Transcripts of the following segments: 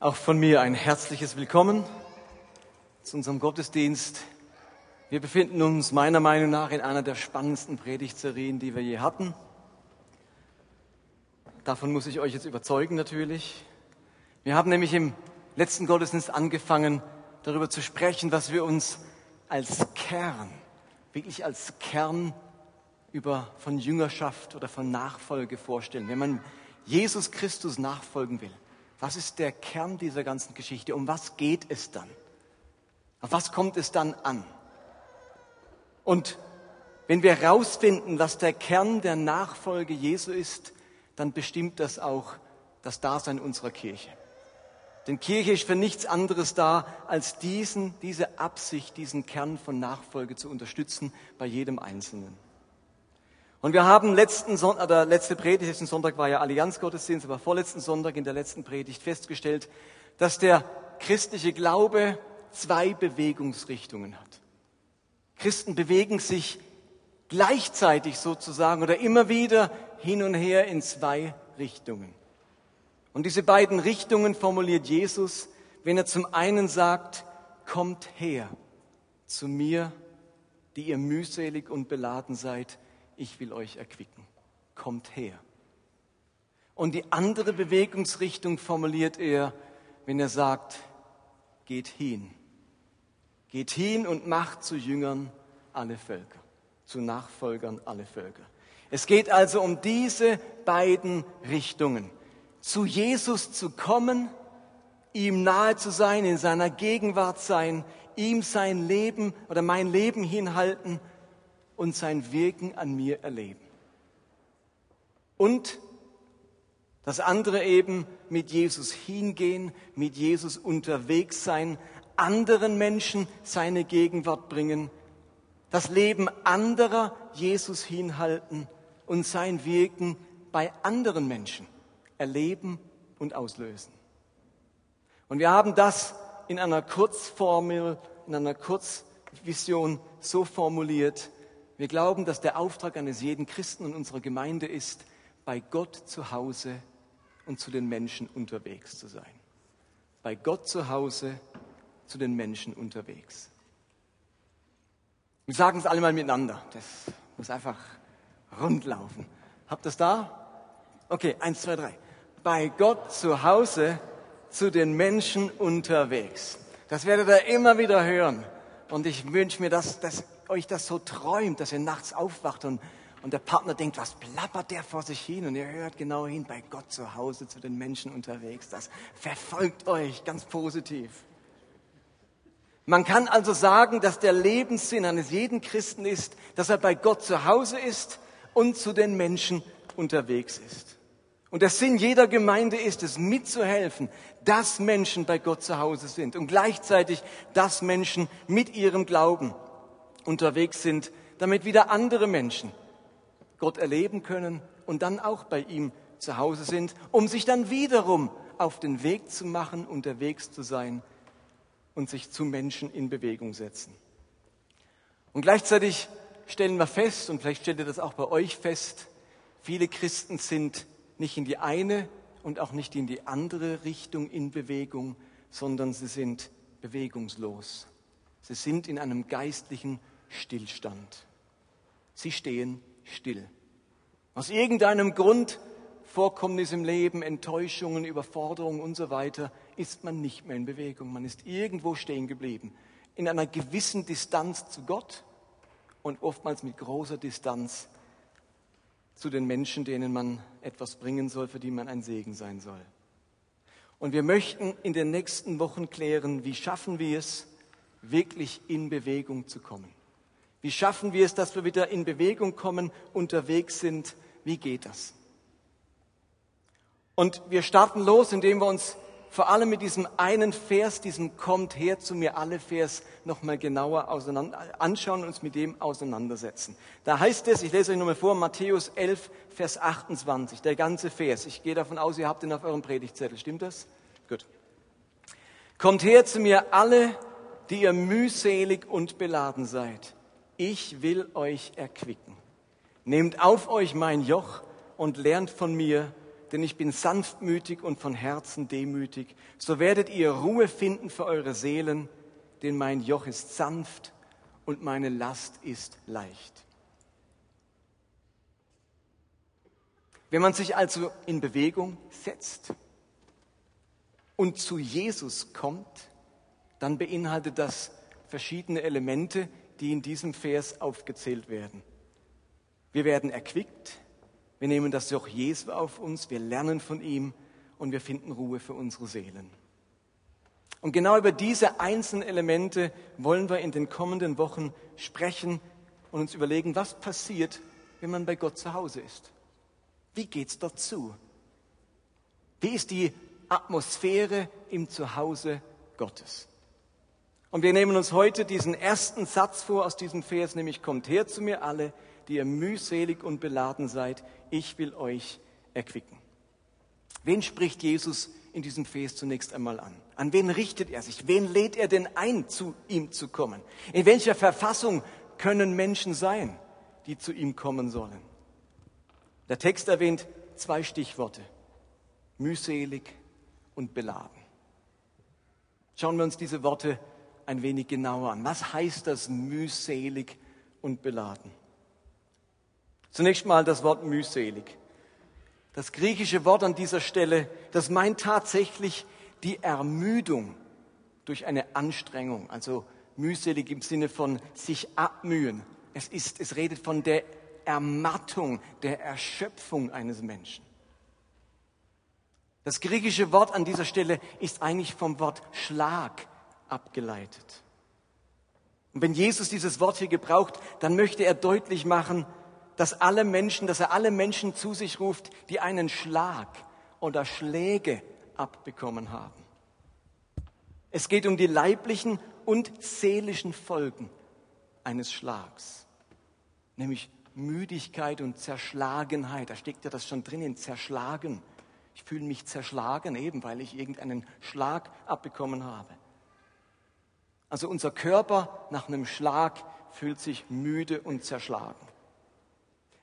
Auch von mir ein herzliches Willkommen zu unserem Gottesdienst. Wir befinden uns meiner Meinung nach in einer der spannendsten Predigtserien, die wir je hatten. Davon muss ich euch jetzt überzeugen natürlich. Wir haben nämlich im letzten Gottesdienst angefangen, darüber zu sprechen, was wir uns als Kern, wirklich als Kern über, von Jüngerschaft oder von Nachfolge vorstellen. Wenn man Jesus Christus nachfolgen will, was ist der Kern dieser ganzen Geschichte? Um was geht es dann? Auf was kommt es dann an? Und wenn wir herausfinden, was der Kern der Nachfolge Jesu ist, dann bestimmt das auch das Dasein unserer Kirche. Denn Kirche ist für nichts anderes da, als diesen, diese Absicht, diesen Kern von Nachfolge zu unterstützen bei jedem Einzelnen. Und wir haben letzten Sonntag, oder letzte Predigt, letzten Sonntag war ja Allianzgottesdienst, aber vorletzten Sonntag in der letzten Predigt festgestellt, dass der christliche Glaube zwei Bewegungsrichtungen hat. Christen bewegen sich gleichzeitig sozusagen oder immer wieder hin und her in zwei Richtungen. Und diese beiden Richtungen formuliert Jesus, wenn er zum einen sagt, kommt her zu mir, die ihr mühselig und beladen seid, ich will euch erquicken. Kommt her. Und die andere Bewegungsrichtung formuliert er, wenn er sagt, geht hin. Geht hin und macht zu Jüngern alle Völker, zu Nachfolgern alle Völker. Es geht also um diese beiden Richtungen. Zu Jesus zu kommen, ihm nahe zu sein, in seiner Gegenwart sein, ihm sein Leben oder mein Leben hinhalten und sein Wirken an mir erleben. Und das andere eben mit Jesus hingehen, mit Jesus unterwegs sein, anderen Menschen seine Gegenwart bringen, das Leben anderer Jesus hinhalten und sein Wirken bei anderen Menschen erleben und auslösen. Und wir haben das in einer Kurzformel, in einer Kurzvision so formuliert, wir glauben, dass der Auftrag eines jeden Christen und unserer Gemeinde ist, bei Gott zu Hause und zu den Menschen unterwegs zu sein. Bei Gott zu Hause, zu den Menschen unterwegs. Wir sagen es alle mal miteinander. Das muss einfach rundlaufen. Habt ihr das da? Okay, eins, zwei, drei. Bei Gott zu Hause, zu den Menschen unterwegs. Das werdet ihr immer wieder hören. Und ich wünsche mir, dass das euch das so träumt, dass ihr nachts aufwacht und, und der Partner denkt, was plappert der vor sich hin? Und ihr hört genau hin, bei Gott zu Hause, zu den Menschen unterwegs. Das verfolgt euch ganz positiv. Man kann also sagen, dass der Lebenssinn eines jeden Christen ist, dass er bei Gott zu Hause ist und zu den Menschen unterwegs ist. Und der Sinn jeder Gemeinde ist es, mitzuhelfen, dass Menschen bei Gott zu Hause sind und gleichzeitig, dass Menschen mit ihrem Glauben unterwegs sind, damit wieder andere Menschen Gott erleben können und dann auch bei ihm zu Hause sind, um sich dann wiederum auf den Weg zu machen, unterwegs zu sein und sich zu Menschen in Bewegung setzen. Und gleichzeitig stellen wir fest, und vielleicht stellt ihr das auch bei euch fest, viele Christen sind nicht in die eine und auch nicht in die andere Richtung in Bewegung, sondern sie sind bewegungslos. Sie sind in einem geistlichen Stillstand. Sie stehen still. Aus irgendeinem Grund, Vorkommnis im Leben, Enttäuschungen, Überforderungen und so weiter, ist man nicht mehr in Bewegung. Man ist irgendwo stehen geblieben. In einer gewissen Distanz zu Gott und oftmals mit großer Distanz zu den Menschen, denen man etwas bringen soll, für die man ein Segen sein soll. Und wir möchten in den nächsten Wochen klären, wie schaffen wir es, wirklich in Bewegung zu kommen. Wie schaffen wir es, dass wir wieder in Bewegung kommen, unterwegs sind? Wie geht das? Und wir starten los, indem wir uns vor allem mit diesem einen Vers, diesem kommt her zu mir alle Vers nochmal genauer anschauen und uns mit dem auseinandersetzen. Da heißt es, ich lese euch nochmal vor, Matthäus 11, Vers 28, der ganze Vers. Ich gehe davon aus, ihr habt ihn auf eurem Predigtzettel. Stimmt das? Gut. Kommt her zu mir alle, die ihr mühselig und beladen seid ich will euch erquicken. Nehmt auf euch mein Joch und lernt von mir, denn ich bin sanftmütig und von Herzen demütig. So werdet ihr Ruhe finden für eure Seelen, denn mein Joch ist sanft und meine Last ist leicht. Wenn man sich also in Bewegung setzt und zu Jesus kommt, dann beinhaltet das verschiedene Elemente, die in diesem Vers aufgezählt werden. Wir werden erquickt, wir nehmen das Joch Jesu auf uns, wir lernen von ihm und wir finden Ruhe für unsere Seelen. Und genau über diese einzelnen Elemente wollen wir in den kommenden Wochen sprechen und uns überlegen, was passiert, wenn man bei Gott zu Hause ist. Wie geht's dort zu? Wie ist die Atmosphäre im Zuhause Gottes? Und wir nehmen uns heute diesen ersten Satz vor aus diesem Vers, nämlich kommt her zu mir alle, die ihr mühselig und beladen seid, ich will euch erquicken. Wen spricht Jesus in diesem Vers zunächst einmal an? An wen richtet er sich? Wen lädt er denn ein, zu ihm zu kommen? In welcher Verfassung können Menschen sein, die zu ihm kommen sollen? Der Text erwähnt zwei Stichworte. Mühselig und beladen. Schauen wir uns diese Worte ein wenig genauer an. Was heißt das mühselig und beladen? Zunächst mal das Wort mühselig. Das griechische Wort an dieser Stelle, das meint tatsächlich die Ermüdung durch eine Anstrengung, also mühselig im Sinne von sich abmühen. Es ist, es redet von der Ermattung, der Erschöpfung eines Menschen. Das griechische Wort an dieser Stelle ist eigentlich vom Wort Schlag abgeleitet. Und wenn Jesus dieses Wort hier gebraucht, dann möchte er deutlich machen, dass alle Menschen, dass er alle Menschen zu sich ruft, die einen Schlag oder Schläge abbekommen haben. Es geht um die leiblichen und seelischen Folgen eines Schlags, nämlich Müdigkeit und Zerschlagenheit. Da steckt ja das schon drin in zerschlagen. Ich fühle mich zerschlagen eben, weil ich irgendeinen Schlag abbekommen habe. Also unser Körper nach einem Schlag fühlt sich müde und zerschlagen.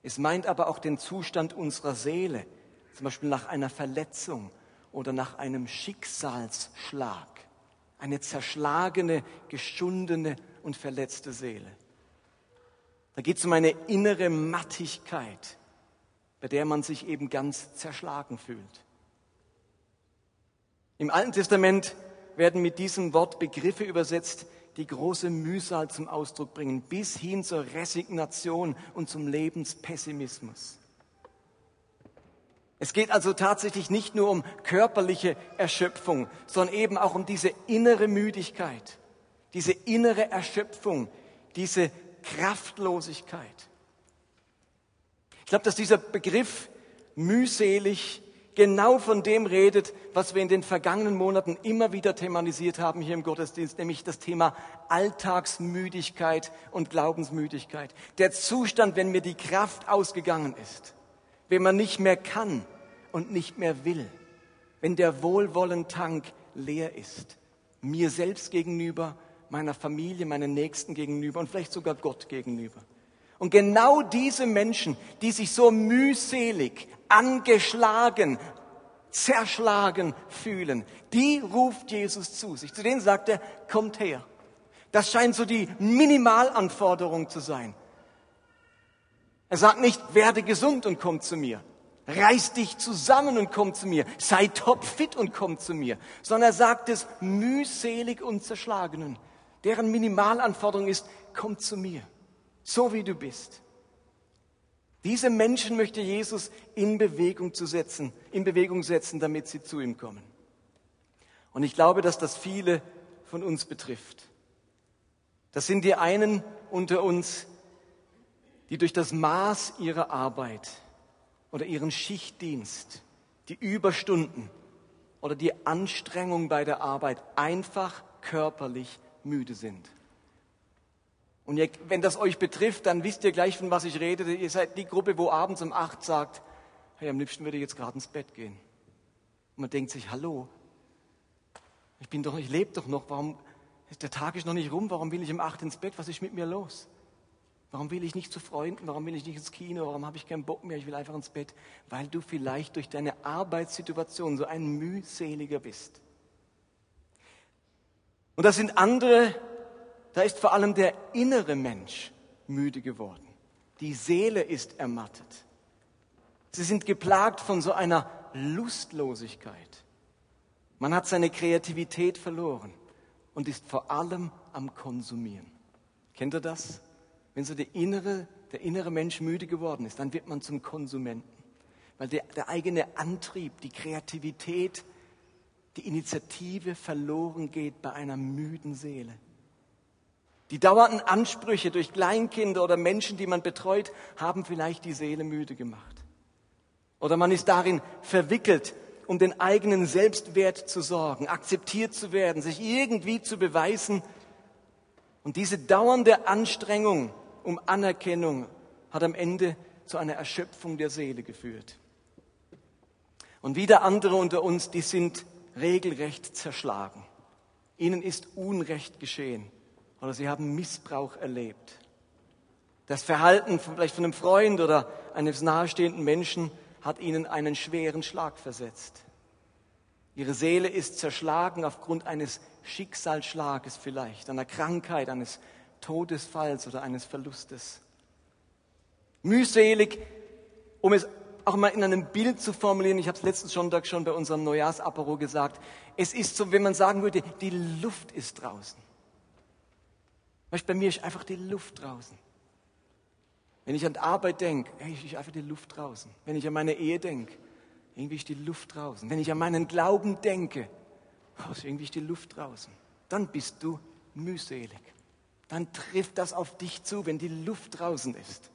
Es meint aber auch den Zustand unserer Seele, zum Beispiel nach einer Verletzung oder nach einem Schicksalsschlag. Eine zerschlagene, geschundene und verletzte Seele. Da geht es um eine innere Mattigkeit, bei der man sich eben ganz zerschlagen fühlt. Im Alten Testament werden mit diesem Wort Begriffe übersetzt, die große Mühsal zum Ausdruck bringen, bis hin zur Resignation und zum Lebenspessimismus. Es geht also tatsächlich nicht nur um körperliche Erschöpfung, sondern eben auch um diese innere Müdigkeit, diese innere Erschöpfung, diese Kraftlosigkeit. Ich glaube, dass dieser Begriff mühselig genau von dem redet, was wir in den vergangenen Monaten immer wieder thematisiert haben hier im Gottesdienst, nämlich das Thema Alltagsmüdigkeit und Glaubensmüdigkeit. Der Zustand, wenn mir die Kraft ausgegangen ist, wenn man nicht mehr kann und nicht mehr will, wenn der Wohlwollentank leer ist, mir selbst gegenüber, meiner Familie, meinen Nächsten gegenüber und vielleicht sogar Gott gegenüber. Und genau diese Menschen, die sich so mühselig, angeschlagen, zerschlagen fühlen, die ruft Jesus zu sich. Zu denen sagt er, kommt her. Das scheint so die Minimalanforderung zu sein. Er sagt nicht, werde gesund und komm zu mir. Reiß dich zusammen und komm zu mir. Sei topfit und komm zu mir. Sondern er sagt es mühselig und zerschlagenen. Deren Minimalanforderung ist, komm zu mir. So wie du bist. Diese Menschen möchte Jesus in Bewegung zu setzen, in Bewegung setzen, damit sie zu ihm kommen. Und ich glaube, dass das viele von uns betrifft. Das sind die einen unter uns, die durch das Maß ihrer Arbeit oder ihren Schichtdienst, die Überstunden oder die Anstrengung bei der Arbeit einfach körperlich müde sind. Und ihr, wenn das euch betrifft, dann wisst ihr gleich, von was ich rede. Ihr seid die Gruppe, wo abends um acht sagt, hey, am liebsten würde ich jetzt gerade ins Bett gehen. Und man denkt sich, hallo, ich bin doch, ich lebe doch noch, warum, der Tag ist noch nicht rum, warum will ich um acht ins Bett? Was ist mit mir los? Warum will ich nicht zu Freunden? Warum will ich nicht ins Kino? Warum habe ich keinen Bock mehr? Ich will einfach ins Bett. Weil du vielleicht durch deine Arbeitssituation so ein mühseliger bist. Und das sind andere, da ist vor allem der innere Mensch müde geworden. Die Seele ist ermattet. Sie sind geplagt von so einer Lustlosigkeit. Man hat seine Kreativität verloren und ist vor allem am Konsumieren. Kennt ihr das? Wenn so der innere, der innere Mensch müde geworden ist, dann wird man zum Konsumenten. Weil der, der eigene Antrieb, die Kreativität, die Initiative verloren geht bei einer müden Seele. Die dauernden Ansprüche durch Kleinkinder oder Menschen, die man betreut, haben vielleicht die Seele müde gemacht. Oder man ist darin verwickelt, um den eigenen Selbstwert zu sorgen, akzeptiert zu werden, sich irgendwie zu beweisen. Und diese dauernde Anstrengung um Anerkennung hat am Ende zu einer Erschöpfung der Seele geführt. Und wieder andere unter uns, die sind regelrecht zerschlagen. Ihnen ist Unrecht geschehen oder sie haben Missbrauch erlebt. Das Verhalten vielleicht von einem Freund oder eines nahestehenden Menschen hat ihnen einen schweren Schlag versetzt. Ihre Seele ist zerschlagen aufgrund eines Schicksalsschlages vielleicht, einer Krankheit, eines Todesfalls oder eines Verlustes. Mühselig, um es auch mal in einem Bild zu formulieren, ich habe es letzten Sonntag schon bei unserem Neujahrsapero gesagt, es ist so, wenn man sagen würde, die Luft ist draußen. Weißt, bei mir ist einfach die Luft draußen. Wenn ich an die Arbeit denke, ist einfach die Luft draußen. Wenn ich an meine Ehe denke, irgendwie ist die Luft draußen. Wenn ich an meinen Glauben denke, oh, ist irgendwie die Luft draußen. Dann bist du mühselig. Dann trifft das auf dich zu, wenn die Luft draußen ist.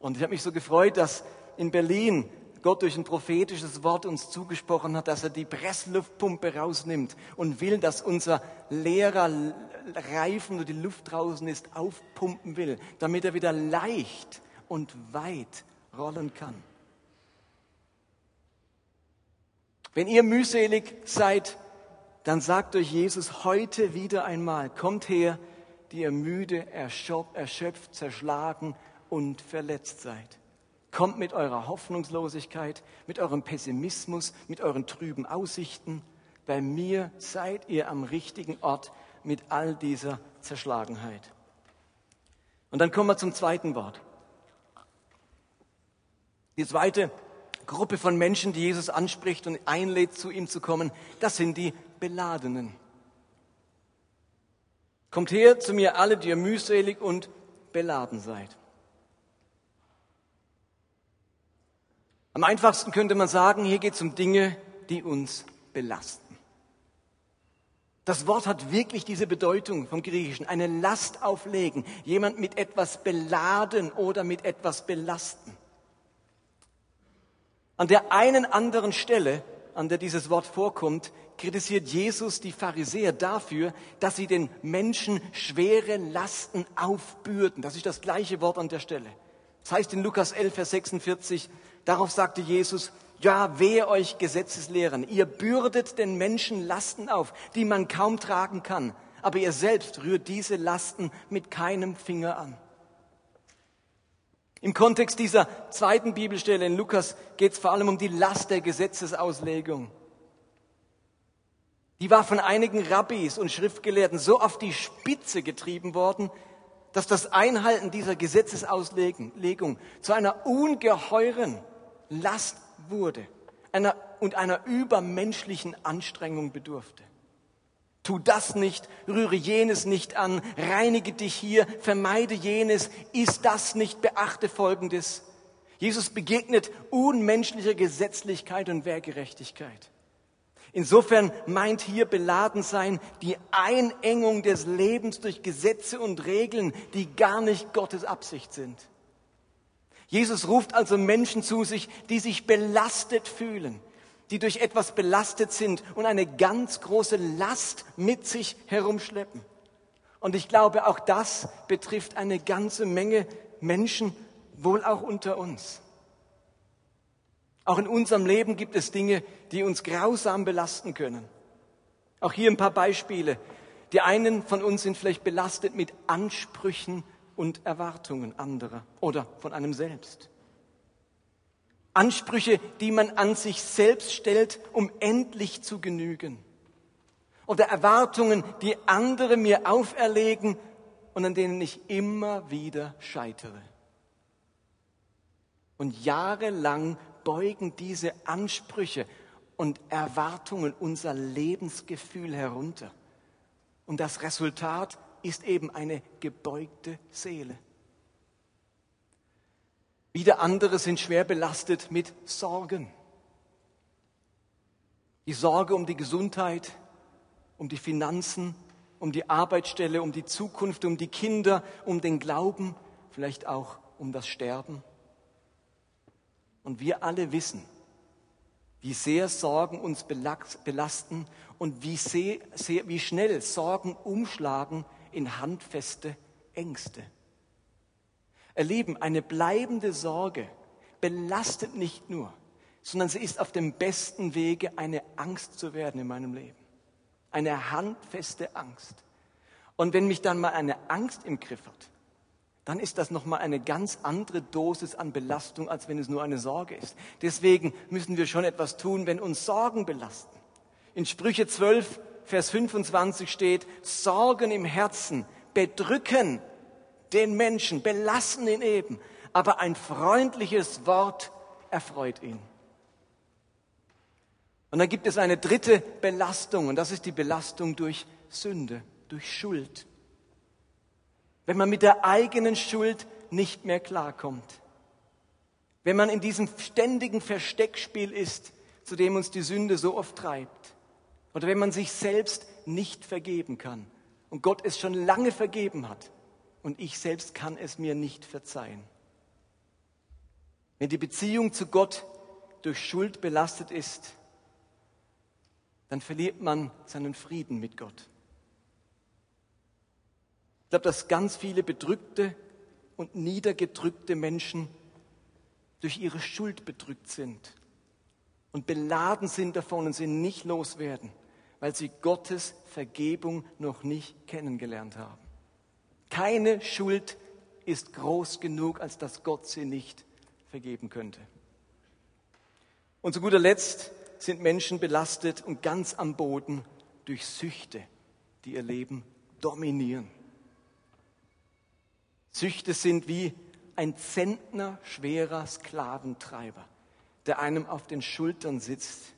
Und ich habe mich so gefreut, dass in Berlin Gott durch ein prophetisches Wort uns zugesprochen hat, dass er die Pressluftpumpe rausnimmt und will, dass unser leerer Reifen, wo die Luft draußen ist, aufpumpen will, damit er wieder leicht und weit rollen kann. Wenn ihr mühselig seid, dann sagt euch Jesus heute wieder einmal, kommt her, die ihr müde, erschöpft, zerschlagen und verletzt seid. Kommt mit eurer Hoffnungslosigkeit, mit eurem Pessimismus, mit euren trüben Aussichten. Bei mir seid ihr am richtigen Ort mit all dieser Zerschlagenheit. Und dann kommen wir zum zweiten Wort. Die zweite Gruppe von Menschen, die Jesus anspricht und einlädt, zu ihm zu kommen, das sind die Beladenen. Kommt her zu mir alle, die ihr mühselig und beladen seid. Am einfachsten könnte man sagen, hier geht es um Dinge, die uns belasten. Das Wort hat wirklich diese Bedeutung vom Griechischen, eine Last auflegen, jemand mit etwas beladen oder mit etwas belasten. An der einen anderen Stelle, an der dieses Wort vorkommt, kritisiert Jesus die Pharisäer dafür, dass sie den Menschen schwere Lasten aufbürden. Das ist das gleiche Wort an der Stelle. Das heißt in Lukas 11, Vers 46, Darauf sagte Jesus, ja, wehe euch Gesetzeslehrern, ihr bürdet den Menschen Lasten auf, die man kaum tragen kann, aber ihr selbst rührt diese Lasten mit keinem Finger an. Im Kontext dieser zweiten Bibelstelle in Lukas geht es vor allem um die Last der Gesetzesauslegung. Die war von einigen Rabbis und Schriftgelehrten so auf die Spitze getrieben worden, dass das Einhalten dieser Gesetzesauslegung zu einer ungeheuren Last wurde einer, und einer übermenschlichen Anstrengung bedurfte. Tu das nicht, rühre jenes nicht an, reinige dich hier, vermeide jenes, ist das nicht, beachte Folgendes. Jesus begegnet unmenschlicher Gesetzlichkeit und Wehrgerechtigkeit. Insofern meint hier beladen sein die Einengung des Lebens durch Gesetze und Regeln, die gar nicht Gottes Absicht sind. Jesus ruft also Menschen zu sich, die sich belastet fühlen, die durch etwas belastet sind und eine ganz große Last mit sich herumschleppen. Und ich glaube, auch das betrifft eine ganze Menge Menschen, wohl auch unter uns. Auch in unserem Leben gibt es Dinge, die uns grausam belasten können. Auch hier ein paar Beispiele. Die einen von uns sind vielleicht belastet mit Ansprüchen und Erwartungen anderer oder von einem selbst. Ansprüche, die man an sich selbst stellt, um endlich zu genügen. Oder Erwartungen, die andere mir auferlegen und an denen ich immer wieder scheitere. Und jahrelang beugen diese Ansprüche und Erwartungen unser Lebensgefühl herunter. Und das Resultat ist eben eine gebeugte Seele. Wieder andere sind schwer belastet mit Sorgen. Die Sorge um die Gesundheit, um die Finanzen, um die Arbeitsstelle, um die Zukunft, um die Kinder, um den Glauben, vielleicht auch um das Sterben. Und wir alle wissen, wie sehr Sorgen uns belasten und wie, sehr, sehr, wie schnell Sorgen umschlagen in handfeste Ängste. Erleben, eine bleibende Sorge belastet nicht nur, sondern sie ist auf dem besten Wege, eine Angst zu werden in meinem Leben. Eine handfeste Angst. Und wenn mich dann mal eine Angst im Griff hat, dann ist das nochmal eine ganz andere Dosis an Belastung, als wenn es nur eine Sorge ist. Deswegen müssen wir schon etwas tun, wenn uns Sorgen belasten. In Sprüche 12, Vers 25 steht, Sorgen im Herzen bedrücken den Menschen, belassen ihn eben, aber ein freundliches Wort erfreut ihn. Und dann gibt es eine dritte Belastung, und das ist die Belastung durch Sünde, durch Schuld. Wenn man mit der eigenen Schuld nicht mehr klarkommt, wenn man in diesem ständigen Versteckspiel ist, zu dem uns die Sünde so oft treibt, oder wenn man sich selbst nicht vergeben kann und Gott es schon lange vergeben hat und ich selbst kann es mir nicht verzeihen. Wenn die Beziehung zu Gott durch Schuld belastet ist, dann verliert man seinen Frieden mit Gott. Ich glaube, dass ganz viele bedrückte und niedergedrückte Menschen durch ihre Schuld bedrückt sind und beladen sind davon und sie nicht loswerden, weil sie Gottes Vergebung noch nicht kennengelernt haben. Keine Schuld ist groß genug, als dass Gott sie nicht vergeben könnte. Und zu guter Letzt sind Menschen belastet und ganz am Boden durch Süchte, die ihr Leben dominieren. Süchte sind wie ein Zentner schwerer Sklaventreiber, der einem auf den Schultern sitzt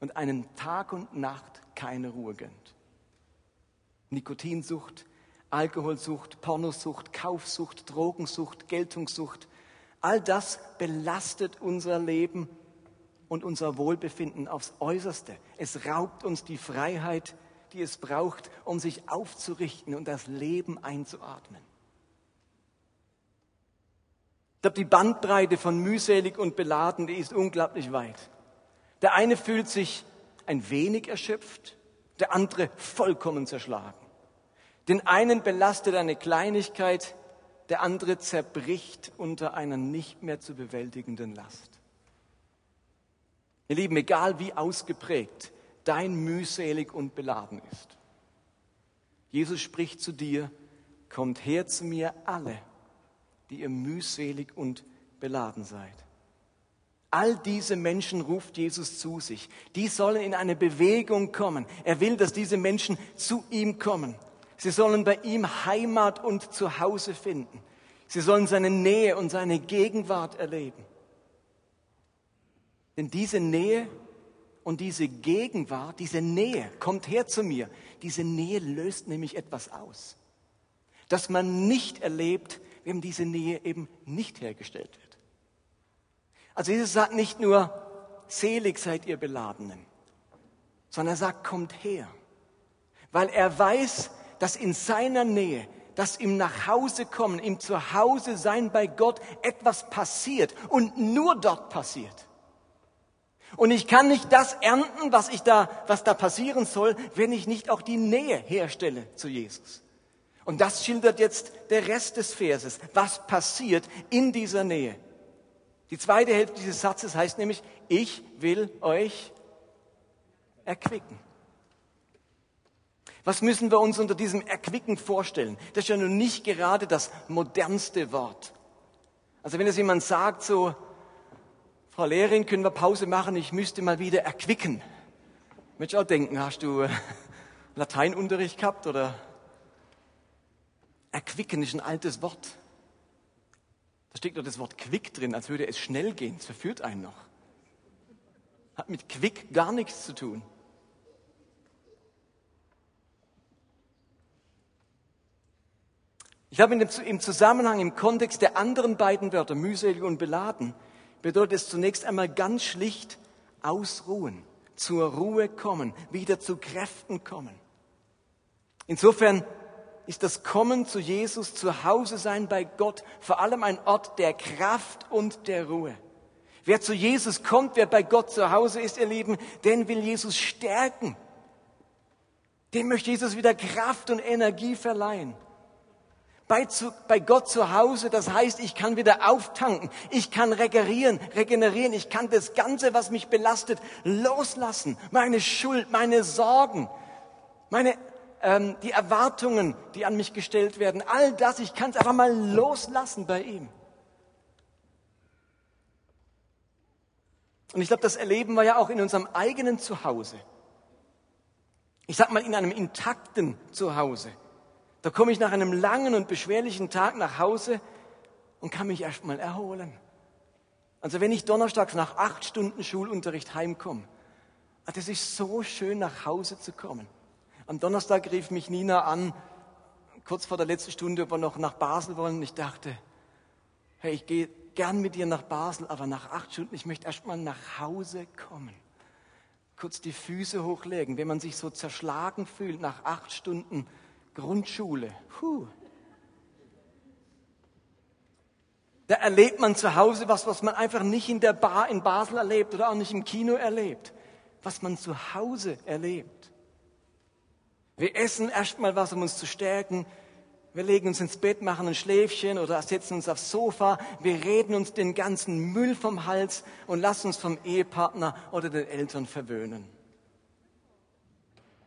und einen Tag und Nacht keine Ruhe gönnt. Nikotinsucht, Alkoholsucht, Pornosucht, Kaufsucht, Drogensucht, Geltungssucht, all das belastet unser Leben und unser Wohlbefinden aufs äußerste. Es raubt uns die Freiheit, die es braucht, um sich aufzurichten und das Leben einzuatmen. Ich glaube, die Bandbreite von mühselig und beladen, die ist unglaublich weit. Der eine fühlt sich ein wenig erschöpft, der andere vollkommen zerschlagen. Den einen belastet eine Kleinigkeit, der andere zerbricht unter einer nicht mehr zu bewältigenden Last. Ihr Lieben, egal wie ausgeprägt dein mühselig und beladen ist, Jesus spricht zu dir, kommt her zu mir alle, die ihr mühselig und beladen seid. All diese Menschen ruft Jesus zu sich. Die sollen in eine Bewegung kommen. Er will, dass diese Menschen zu ihm kommen. Sie sollen bei ihm Heimat und Zuhause finden. Sie sollen seine Nähe und seine Gegenwart erleben. Denn diese Nähe und diese Gegenwart, diese Nähe, kommt her zu mir. Diese Nähe löst nämlich etwas aus, das man nicht erlebt, wenn diese Nähe eben nicht hergestellt wird. Also Jesus sagt nicht nur, selig seid ihr Beladenen, sondern er sagt, kommt her. Weil er weiß, dass in seiner Nähe, dass ihm nach Hause kommen, ihm zu Hause sein bei Gott etwas passiert und nur dort passiert. Und ich kann nicht das ernten, was ich da, was da passieren soll, wenn ich nicht auch die Nähe herstelle zu Jesus. Und das schildert jetzt der Rest des Verses, was passiert in dieser Nähe. Die zweite Hälfte dieses Satzes heißt nämlich, ich will euch erquicken. Was müssen wir uns unter diesem Erquicken vorstellen? Das ist ja nun nicht gerade das modernste Wort. Also wenn es jemand sagt, so, Frau Lehrerin, können wir Pause machen, ich müsste mal wieder erquicken. Ich auch denken, hast du äh, Lateinunterricht gehabt oder? Erquicken ist ein altes Wort. Da steckt noch das Wort quick drin, als würde es schnell gehen. Es verführt einen noch. Hat mit quick gar nichts zu tun. Ich habe im Zusammenhang, im Kontext der anderen beiden Wörter, mühselig und beladen, bedeutet es zunächst einmal ganz schlicht ausruhen, zur Ruhe kommen, wieder zu Kräften kommen. Insofern ist das Kommen zu Jesus, zu Hause sein bei Gott, vor allem ein Ort der Kraft und der Ruhe. Wer zu Jesus kommt, wer bei Gott zu Hause ist, ihr Lieben, den will Jesus stärken. Dem möchte Jesus wieder Kraft und Energie verleihen bei, zu, bei Gott zu Hause, das heißt, ich kann wieder auftanken, ich kann regenerieren, regenerieren, ich kann das Ganze, was mich belastet, loslassen. Meine Schuld, meine Sorgen, meine, ähm, die Erwartungen, die an mich gestellt werden, all das, ich kann es einfach mal loslassen bei ihm. Und ich glaube, das erleben wir ja auch in unserem eigenen Zuhause. Ich sag mal, in einem intakten Zuhause. Da komme ich nach einem langen und beschwerlichen Tag nach Hause und kann mich erstmal erholen. Also wenn ich donnerstags nach acht Stunden Schulunterricht heimkomme, ah, das ist so schön nach Hause zu kommen. Am Donnerstag rief mich Nina an, kurz vor der letzten Stunde, ob wir noch nach Basel wollen. Ich dachte, hey, ich gehe gern mit dir nach Basel, aber nach acht Stunden, ich möchte erstmal nach Hause kommen. Kurz die Füße hochlegen, wenn man sich so zerschlagen fühlt nach acht Stunden Grundschule. Puh. Da erlebt man zu Hause was, was man einfach nicht in der Bar in Basel erlebt oder auch nicht im Kino erlebt. Was man zu Hause erlebt. Wir essen erstmal was, um uns zu stärken. Wir legen uns ins Bett, machen ein Schläfchen oder setzen uns aufs Sofa. Wir reden uns den ganzen Müll vom Hals und lassen uns vom Ehepartner oder den Eltern verwöhnen.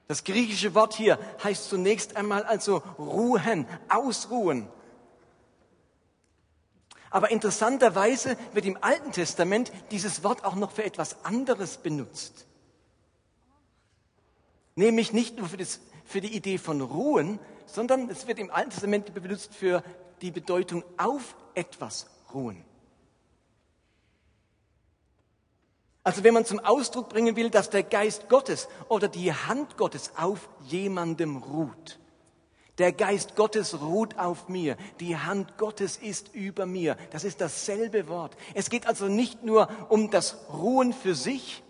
Das griechische Wort hier heißt zunächst einmal also ruhen, ausruhen. Aber interessanterweise wird im Alten Testament dieses Wort auch noch für etwas anderes benutzt. Nämlich nicht nur für, das, für die Idee von Ruhen, sondern es wird im Alten Testament benutzt für die Bedeutung auf etwas ruhen. Also wenn man zum Ausdruck bringen will, dass der Geist Gottes oder die Hand Gottes auf jemandem ruht. Der Geist Gottes ruht auf mir. Die Hand Gottes ist über mir. Das ist dasselbe Wort. Es geht also nicht nur um das Ruhen für sich,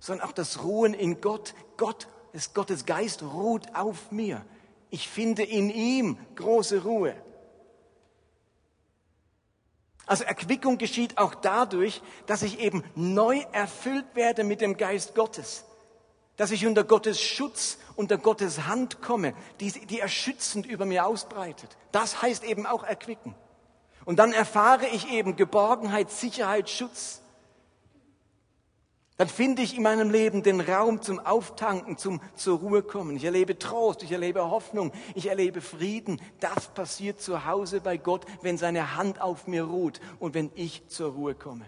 sondern auch das Ruhen in Gott. Gott, ist Gottes Geist ruht auf mir. Ich finde in ihm große Ruhe. Also Erquickung geschieht auch dadurch, dass ich eben neu erfüllt werde mit dem Geist Gottes. Dass ich unter Gottes Schutz, unter Gottes Hand komme, die, die er schützend über mir ausbreitet. Das heißt eben auch Erquicken. Und dann erfahre ich eben Geborgenheit, Sicherheit, Schutz dann finde ich in meinem Leben den Raum zum Auftanken, zum zur Ruhe kommen. Ich erlebe Trost, ich erlebe Hoffnung, ich erlebe Frieden. Das passiert zu Hause bei Gott, wenn seine Hand auf mir ruht und wenn ich zur Ruhe komme.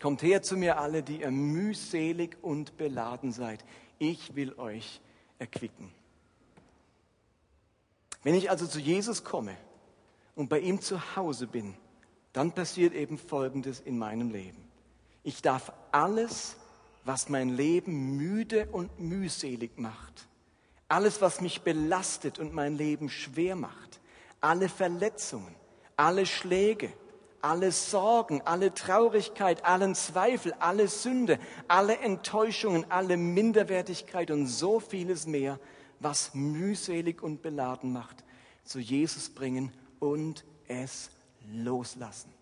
Kommt her zu mir alle, die ihr mühselig und beladen seid. Ich will euch erquicken. Wenn ich also zu Jesus komme und bei ihm zu Hause bin, dann passiert eben Folgendes in meinem Leben. Ich darf alles, was mein Leben müde und mühselig macht, alles, was mich belastet und mein Leben schwer macht, alle Verletzungen, alle Schläge, alle Sorgen, alle Traurigkeit, allen Zweifel, alle Sünde, alle Enttäuschungen, alle Minderwertigkeit und so vieles mehr, was mühselig und beladen macht, zu Jesus bringen und es loslassen.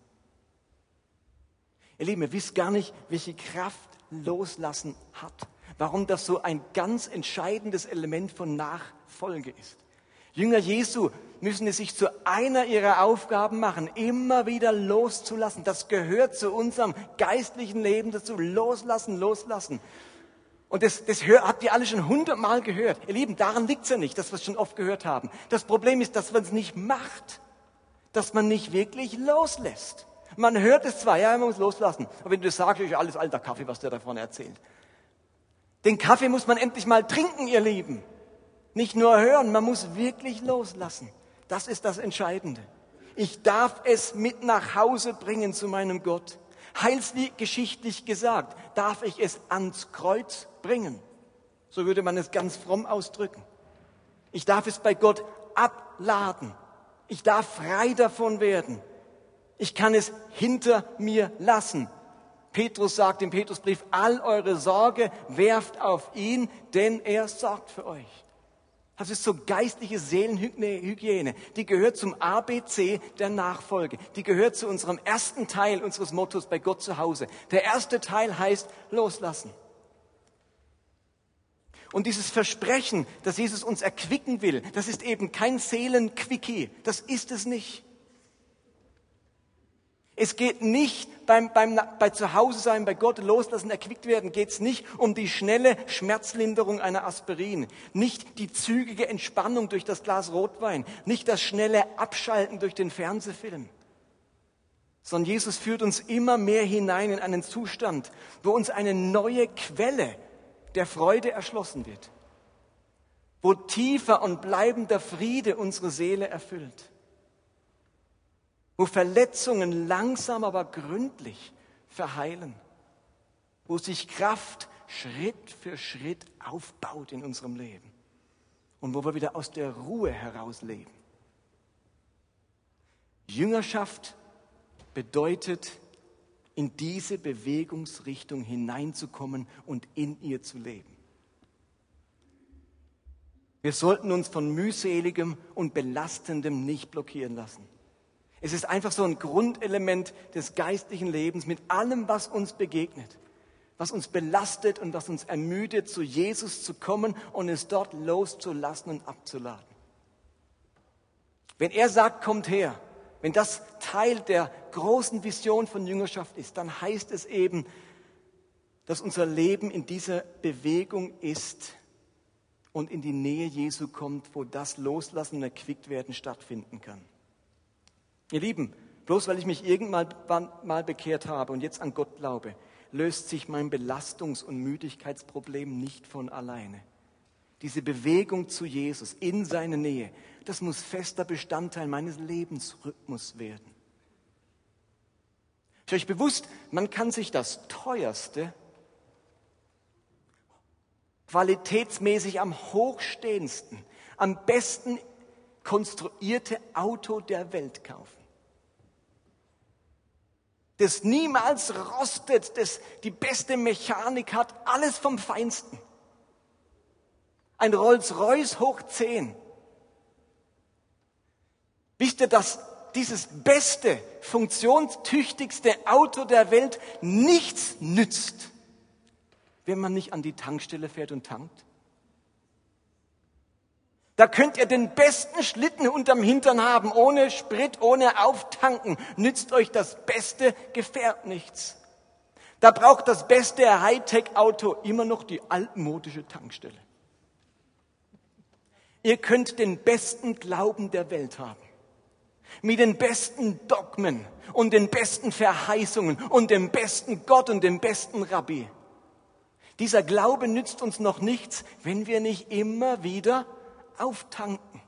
Ihr Lieben, ihr wisst gar nicht, welche Kraft Loslassen hat. Warum das so ein ganz entscheidendes Element von Nachfolge ist. Jünger Jesu müssen es sich zu einer ihrer Aufgaben machen, immer wieder loszulassen. Das gehört zu unserem geistlichen Leben dazu. Loslassen, loslassen. Und das, das habt ihr alle schon hundertmal gehört. Ihr Lieben, daran liegt's ja nicht, dass wir es schon oft gehört haben. Das Problem ist, dass man es nicht macht. Dass man nicht wirklich loslässt. Man hört es zwar, ja, man muss loslassen. Aber wenn du das sagst, ist alles alter Kaffee, was der da vorne erzählt. Den Kaffee muss man endlich mal trinken, ihr Lieben. Nicht nur hören, man muss wirklich loslassen. Das ist das Entscheidende. Ich darf es mit nach Hause bringen zu meinem Gott. Heilsgeschichtlich gesagt, darf ich es ans Kreuz bringen. So würde man es ganz fromm ausdrücken. Ich darf es bei Gott abladen. Ich darf frei davon werden. Ich kann es hinter mir lassen. Petrus sagt im Petrusbrief, all eure Sorge werft auf ihn, denn er sorgt für euch. Das ist so geistliche Seelenhygiene. Die gehört zum ABC der Nachfolge. Die gehört zu unserem ersten Teil unseres Mottos bei Gott zu Hause. Der erste Teil heißt loslassen. Und dieses Versprechen, dass Jesus uns erquicken will, das ist eben kein Seelenquickie. Das ist es nicht. Es geht nicht beim, beim, bei Zuhause sein, bei Gott loslassen, erquickt werden, geht es nicht um die schnelle Schmerzlinderung einer Aspirin, nicht die zügige Entspannung durch das Glas Rotwein, nicht das schnelle Abschalten durch den Fernsehfilm, sondern Jesus führt uns immer mehr hinein in einen Zustand, wo uns eine neue Quelle der Freude erschlossen wird, wo tiefer und bleibender Friede unsere Seele erfüllt wo Verletzungen langsam aber gründlich verheilen, wo sich Kraft Schritt für Schritt aufbaut in unserem Leben und wo wir wieder aus der Ruhe heraus leben. Jüngerschaft bedeutet, in diese Bewegungsrichtung hineinzukommen und in ihr zu leben. Wir sollten uns von mühseligem und belastendem nicht blockieren lassen. Es ist einfach so ein Grundelement des geistlichen Lebens mit allem, was uns begegnet, was uns belastet und was uns ermüdet, zu Jesus zu kommen und es dort loszulassen und abzuladen. Wenn er sagt, kommt her, wenn das Teil der großen Vision von Jüngerschaft ist, dann heißt es eben, dass unser Leben in dieser Bewegung ist und in die Nähe Jesu kommt, wo das Loslassen und Erquickt werden stattfinden kann. Ihr Lieben, bloß weil ich mich irgendwann mal bekehrt habe und jetzt an Gott glaube, löst sich mein Belastungs- und Müdigkeitsproblem nicht von alleine. Diese Bewegung zu Jesus in seine Nähe, das muss fester Bestandteil meines Lebensrhythmus werden. Ist euch bewusst, man kann sich das teuerste, qualitätsmäßig am hochstehendsten, am besten konstruierte Auto der Welt kaufen. Das niemals rostet, das die beste Mechanik hat, alles vom Feinsten. Ein Rolls-Royce hoch 10. Wisst ihr, dass dieses beste, funktionstüchtigste Auto der Welt nichts nützt, wenn man nicht an die Tankstelle fährt und tankt? Da könnt ihr den besten Schlitten unterm Hintern haben, ohne Sprit, ohne Auftanken. Nützt euch das beste Gefährt nichts. Da braucht das beste Hightech-Auto immer noch die altmodische Tankstelle. Ihr könnt den besten Glauben der Welt haben. Mit den besten Dogmen und den besten Verheißungen und dem besten Gott und dem besten Rabbi. Dieser Glaube nützt uns noch nichts, wenn wir nicht immer wieder auftanken.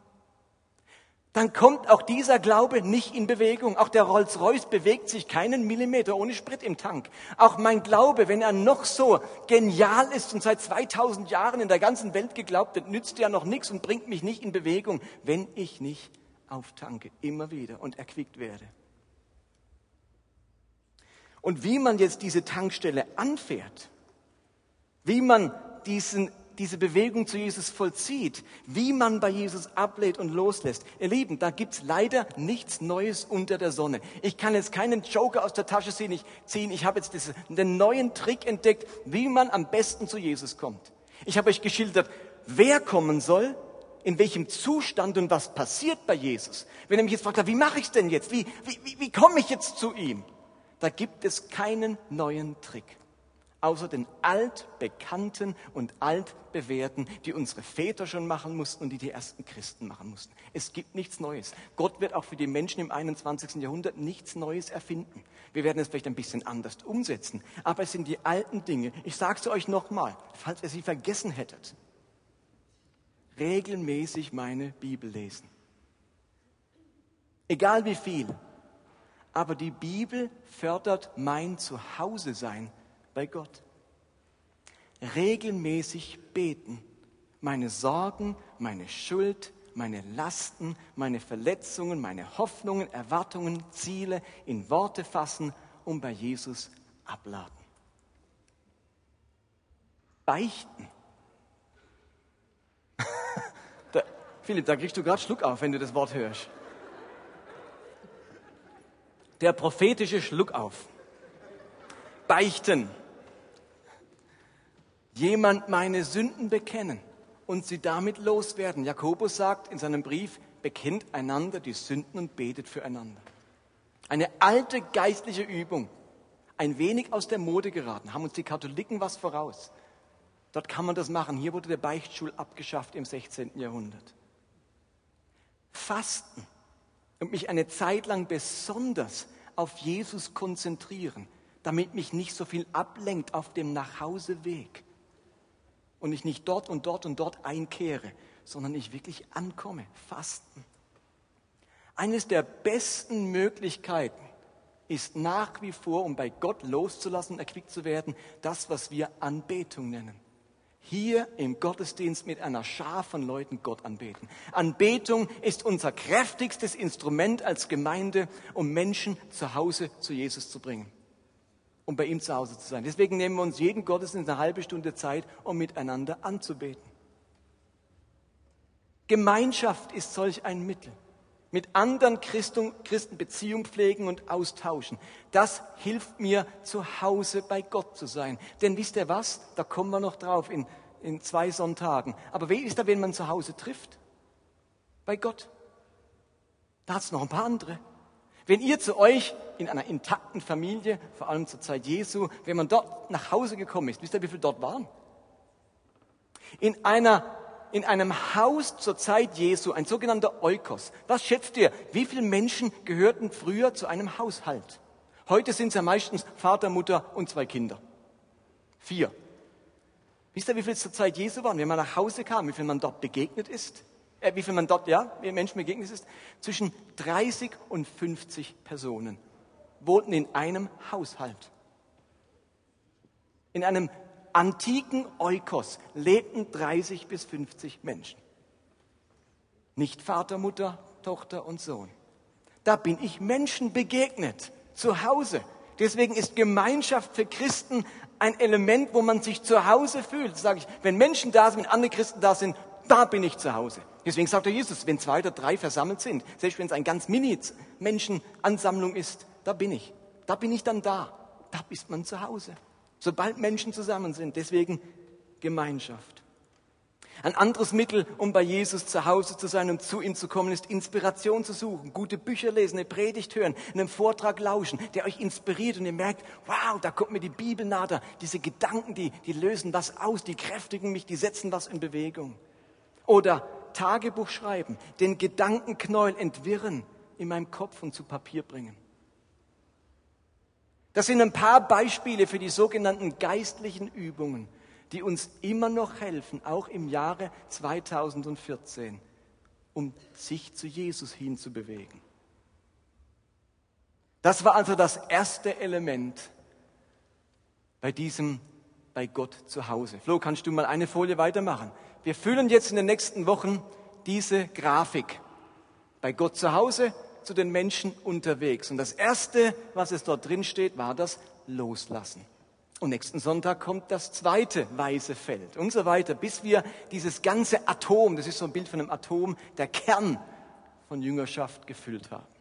Dann kommt auch dieser Glaube nicht in Bewegung. Auch der Rolls-Royce bewegt sich keinen Millimeter ohne Sprit im Tank. Auch mein Glaube, wenn er noch so genial ist und seit 2000 Jahren in der ganzen Welt geglaubt wird, nützt ja noch nichts und bringt mich nicht in Bewegung, wenn ich nicht auftanke, immer wieder und erquickt werde. Und wie man jetzt diese Tankstelle anfährt, wie man diesen diese Bewegung zu Jesus vollzieht, wie man bei Jesus ablädt und loslässt. Ihr Lieben, da gibt's leider nichts Neues unter der Sonne. Ich kann jetzt keinen Joker aus der Tasche ziehen. Ich, ziehen. habe jetzt diesen, den neuen Trick entdeckt, wie man am besten zu Jesus kommt. Ich habe euch geschildert, wer kommen soll, in welchem Zustand und was passiert bei Jesus. Wenn er mich jetzt fragt, wie mache ich denn jetzt? Wie, wie, wie, wie komme ich jetzt zu ihm? Da gibt es keinen neuen Trick. Außer den altbekannten und altbewährten, die unsere Väter schon machen mussten und die die ersten Christen machen mussten. Es gibt nichts Neues. Gott wird auch für die Menschen im 21. Jahrhundert nichts Neues erfinden. Wir werden es vielleicht ein bisschen anders umsetzen, aber es sind die alten Dinge. Ich sage es euch nochmal, falls ihr sie vergessen hättet. Regelmäßig meine Bibel lesen. Egal wie viel. Aber die Bibel fördert mein Zuhause-Sein bei Gott. Regelmäßig beten, meine Sorgen, meine Schuld, meine Lasten, meine Verletzungen, meine Hoffnungen, Erwartungen, Ziele in Worte fassen und bei Jesus abladen. Beichten. da, Philipp, da kriegst du gerade Schluck auf, wenn du das Wort hörst. Der prophetische Schluck auf. Beichten jemand meine Sünden bekennen und sie damit loswerden. Jakobus sagt in seinem Brief, bekennt einander die Sünden und betet füreinander. Eine alte geistliche Übung, ein wenig aus der Mode geraten, haben uns die Katholiken was voraus. Dort kann man das machen. Hier wurde der Beichtstuhl abgeschafft im 16. Jahrhundert. Fasten und mich eine Zeit lang besonders auf Jesus konzentrieren, damit mich nicht so viel ablenkt auf dem Nachhauseweg und ich nicht dort und dort und dort einkehre, sondern ich wirklich ankomme, fasten. Eines der besten Möglichkeiten ist nach wie vor, um bei Gott loszulassen erquickt zu werden, das, was wir Anbetung nennen. Hier im Gottesdienst mit einer Schar von Leuten Gott anbeten. Anbetung ist unser kräftigstes Instrument als Gemeinde, um Menschen zu Hause zu Jesus zu bringen um bei ihm zu Hause zu sein. Deswegen nehmen wir uns jeden Gottesdienst eine halbe Stunde Zeit, um miteinander anzubeten. Gemeinschaft ist solch ein Mittel. Mit anderen Christen, Christen Beziehung pflegen und austauschen. Das hilft mir, zu Hause bei Gott zu sein. Denn wisst ihr was? Da kommen wir noch drauf in, in zwei Sonntagen. Aber wie ist da, wenn man zu Hause trifft? Bei Gott. Da hat es noch ein paar andere. Wenn ihr zu euch in einer intakten Familie, vor allem zur Zeit Jesu, wenn man dort nach Hause gekommen ist, wisst ihr, wie viele dort waren? In einer in einem Haus zur Zeit Jesu, ein sogenannter Eukos. Was schätzt ihr? Wie viele Menschen gehörten früher zu einem Haushalt? Heute sind es ja meistens Vater, Mutter und zwei Kinder. Vier. Wisst ihr, wie viele zur Zeit Jesu waren? Wenn man nach Hause kam, wie viel man dort begegnet ist? Äh, wie viel man dort, ja, wie Menschen begegnet ist, zwischen 30 und 50 Personen wohnten in einem Haushalt. In einem antiken Eukos lebten 30 bis 50 Menschen. Nicht Vater, Mutter, Tochter und Sohn. Da bin ich Menschen begegnet, zu Hause. Deswegen ist Gemeinschaft für Christen ein Element, wo man sich zu Hause fühlt. Sage ich, wenn Menschen da sind, wenn andere Christen da sind, da bin ich zu Hause. Deswegen sagt der Jesus, wenn zwei oder drei versammelt sind, selbst wenn es ein ganz mini Menschenansammlung ist, da bin ich. Da bin ich dann da. Da ist man zu Hause. Sobald Menschen zusammen sind. Deswegen Gemeinschaft. Ein anderes Mittel, um bei Jesus zu Hause zu sein und zu ihm zu kommen, ist Inspiration zu suchen, gute Bücher lesen, eine Predigt hören, einen Vortrag lauschen, der euch inspiriert und ihr merkt, wow, da kommt mir die Bibel nahe, diese Gedanken, die, die lösen was aus, die kräftigen mich, die setzen was in Bewegung. Oder Tagebuch schreiben, den Gedankenknäuel entwirren, in meinem Kopf und zu Papier bringen. Das sind ein paar Beispiele für die sogenannten geistlichen Übungen, die uns immer noch helfen, auch im Jahre 2014, um sich zu Jesus hinzubewegen. Das war also das erste Element bei diesem bei Gott zu Hause. Flo, kannst du mal eine Folie weitermachen? Wir füllen jetzt in den nächsten Wochen diese Grafik. Bei Gott zu Hause, zu den Menschen unterwegs. Und das Erste, was es dort drin steht, war das Loslassen. Und nächsten Sonntag kommt das zweite weiße Feld und so weiter, bis wir dieses ganze Atom, das ist so ein Bild von einem Atom, der Kern von Jüngerschaft gefüllt haben.